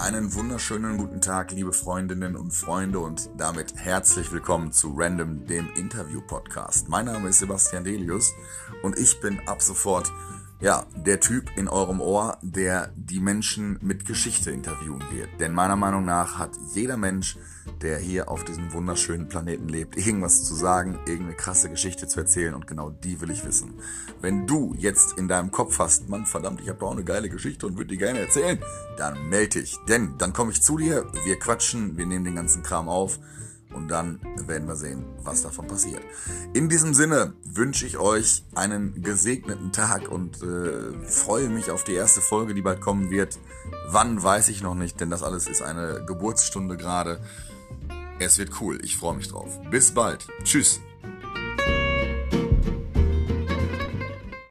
einen wunderschönen guten Tag, liebe Freundinnen und Freunde und damit herzlich willkommen zu Random, dem Interview-Podcast. Mein Name ist Sebastian Delius und ich bin ab sofort ja, der Typ in eurem Ohr, der die Menschen mit Geschichte interviewen wird. Denn meiner Meinung nach hat jeder Mensch, der hier auf diesem wunderschönen Planeten lebt, irgendwas zu sagen, irgendeine krasse Geschichte zu erzählen und genau die will ich wissen. Wenn du jetzt in deinem Kopf hast, Mann, verdammt, ich habe doch eine geile Geschichte und würde die gerne erzählen, dann melde dich. Denn dann komme ich zu dir, wir quatschen, wir nehmen den ganzen Kram auf und dann werden wir sehen, was davon passiert. In diesem Sinne wünsche ich euch einen gesegneten Tag und äh, freue mich auf die erste Folge, die bald kommen wird. Wann weiß ich noch nicht, denn das alles ist eine Geburtsstunde gerade. Es wird cool, ich freue mich drauf. Bis bald. Tschüss.